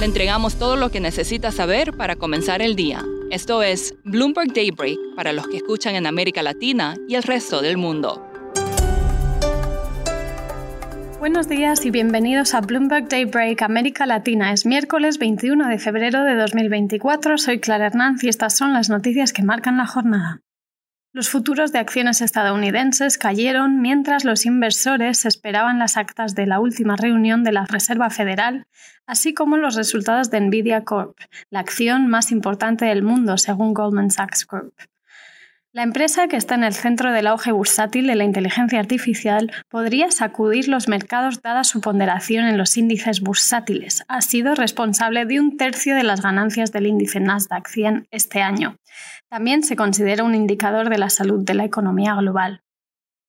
Le entregamos todo lo que necesita saber para comenzar el día. Esto es Bloomberg Daybreak para los que escuchan en América Latina y el resto del mundo. Buenos días y bienvenidos a Bloomberg Daybreak América Latina. Es miércoles 21 de febrero de 2024. Soy Clara Hernández y estas son las noticias que marcan la jornada. Los futuros de acciones estadounidenses cayeron mientras los inversores esperaban las actas de la última reunión de la Reserva Federal, así como los resultados de Nvidia Corp, la acción más importante del mundo según Goldman Sachs Group. La empresa, que está en el centro del auge bursátil de la inteligencia artificial, podría sacudir los mercados dada su ponderación en los índices bursátiles. Ha sido responsable de un tercio de las ganancias del índice Nasdaq 100 este año. También se considera un indicador de la salud de la economía global.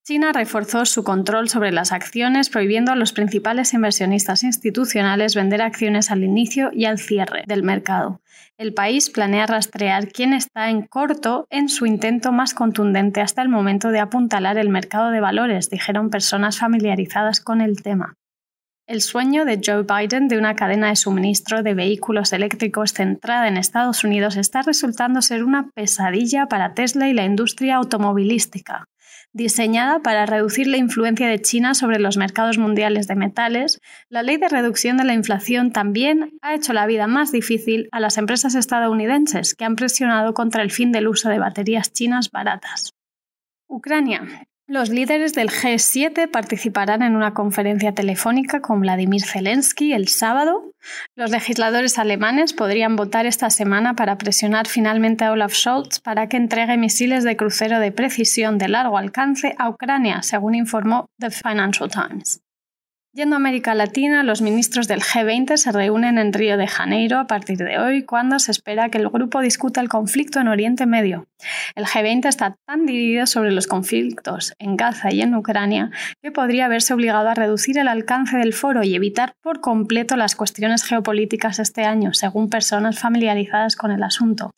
China reforzó su control sobre las acciones, prohibiendo a los principales inversionistas institucionales vender acciones al inicio y al cierre del mercado. El país planea rastrear quién está en corto en su intento más contundente hasta el momento de apuntalar el mercado de valores, dijeron personas familiarizadas con el tema. El sueño de Joe Biden de una cadena de suministro de vehículos eléctricos centrada en Estados Unidos está resultando ser una pesadilla para Tesla y la industria automovilística diseñada para reducir la influencia de China sobre los mercados mundiales de metales, la ley de reducción de la inflación también ha hecho la vida más difícil a las empresas estadounidenses que han presionado contra el fin del uso de baterías chinas baratas. Ucrania. Los líderes del G7 participarán en una conferencia telefónica con Vladimir Zelensky el sábado. Los legisladores alemanes podrían votar esta semana para presionar finalmente a Olaf Scholz para que entregue misiles de crucero de precisión de largo alcance a Ucrania, según informó The Financial Times. Yendo a América Latina, los ministros del G20 se reúnen en Río de Janeiro a partir de hoy, cuando se espera que el grupo discuta el conflicto en Oriente Medio. El G20 está tan dividido sobre los conflictos en Gaza y en Ucrania que podría verse obligado a reducir el alcance del foro y evitar por completo las cuestiones geopolíticas este año, según personas familiarizadas con el asunto.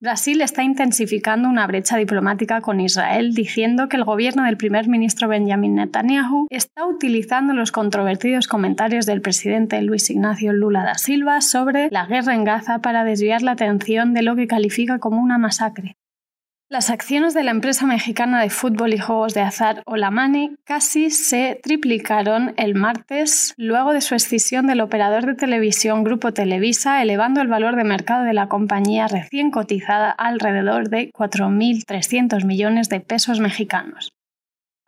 Brasil está intensificando una brecha diplomática con Israel, diciendo que el gobierno del primer ministro Benjamin Netanyahu está utilizando los controvertidos comentarios del presidente Luis Ignacio Lula da Silva sobre la guerra en Gaza para desviar la atención de lo que califica como una masacre. Las acciones de la empresa mexicana de fútbol y juegos de azar Olamani casi se triplicaron el martes luego de su escisión del operador de televisión Grupo Televisa, elevando el valor de mercado de la compañía recién cotizada alrededor de 4.300 millones de pesos mexicanos.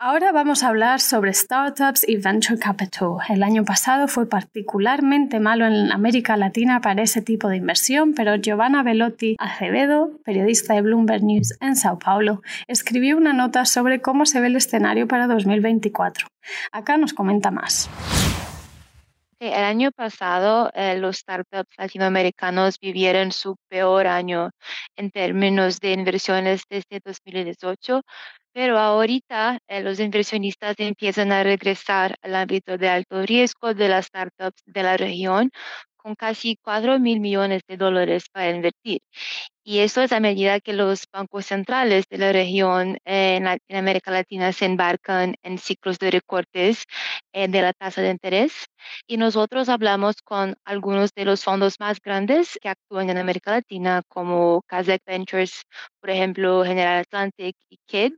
Ahora vamos a hablar sobre startups y venture capital. El año pasado fue particularmente malo en América Latina para ese tipo de inversión, pero Giovanna Velotti Acevedo, periodista de Bloomberg News en Sao Paulo, escribió una nota sobre cómo se ve el escenario para 2024. Acá nos comenta más. El año pasado, eh, los startups latinoamericanos vivieron su peor año en términos de inversiones desde 2018, pero ahorita eh, los inversionistas empiezan a regresar al ámbito de alto riesgo de las startups de la región con casi 4 mil millones de dólares para invertir. Y eso es a medida que los bancos centrales de la región eh, en, América Latina se embarcan en ciclos de recortes eh, de la tasa de interés. Y nosotros hablamos con algunos de los fondos más grandes que actúan en América Latina, como Kazakh Ventures, por ejemplo, General Atlantic y KID.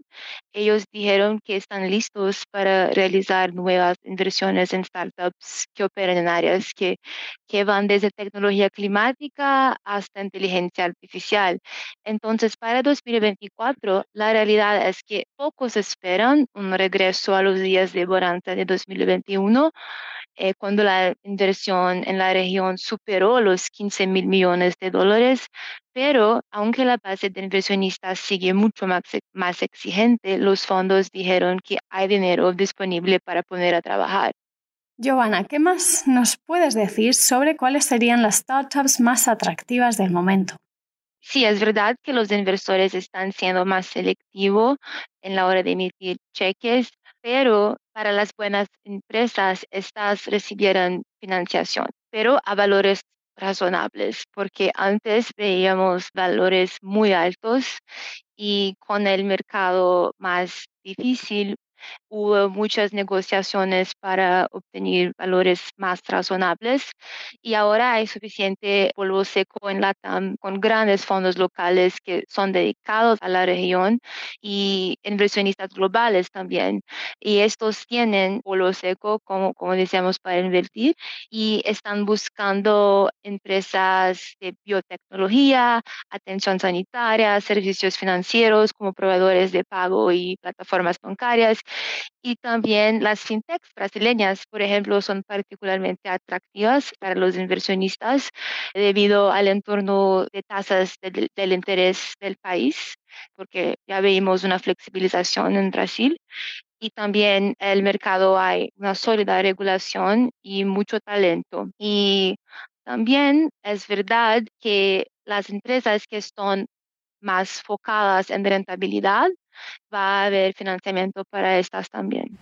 Ellos dijeron que están listos para realizar nuevas inversiones en startups que operan en áreas que, que van desde tecnología climática hasta inteligencia artificial entonces, para 2024, la realidad es que pocos esperan un regreso a los días de bonanza de 2021, eh, cuando la inversión en la región superó los 15 mil millones de dólares, pero aunque la base de inversionistas sigue mucho más, más exigente, los fondos dijeron que hay dinero disponible para poner a trabajar. Giovanna, ¿qué más nos puedes decir sobre cuáles serían las startups más atractivas del momento? Sí, es verdad que los inversores están siendo más selectivos en la hora de emitir cheques, pero para las buenas empresas estas recibieron financiación, pero a valores razonables, porque antes veíamos valores muy altos y con el mercado más difícil, hubo muchas negociaciones para obtener valores más razonables y ahora hay suficiente polvo seco en la TAM con grandes fondos locales que son dedicados a la región y inversionistas globales también. Y estos tienen polvo seco, como, como decíamos, para invertir y están buscando empresas de biotecnología, atención sanitaria, servicios financieros como proveedores de pago y plataformas bancarias y también las fintechs brasileñas, por ejemplo, son particularmente atractivas para los inversionistas debido al entorno de tasas del interés del país, porque ya vimos una flexibilización en Brasil. Y también el mercado hay una sólida regulación y mucho talento. Y también es verdad que las empresas que están más focadas en rentabilidad va a haber financiamiento para estas también.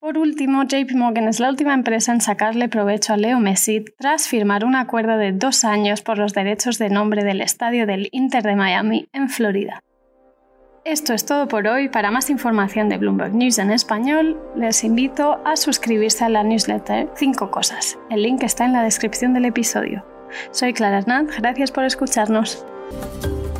Por último, JP Morgan es la última empresa en sacarle provecho a Leo Messi tras firmar un acuerdo de dos años por los derechos de nombre del estadio del Inter de Miami en Florida. Esto es todo por hoy. Para más información de Bloomberg News en español, les invito a suscribirse a la newsletter 5 cosas. El link está en la descripción del episodio. Soy Clara Hernández, gracias por escucharnos.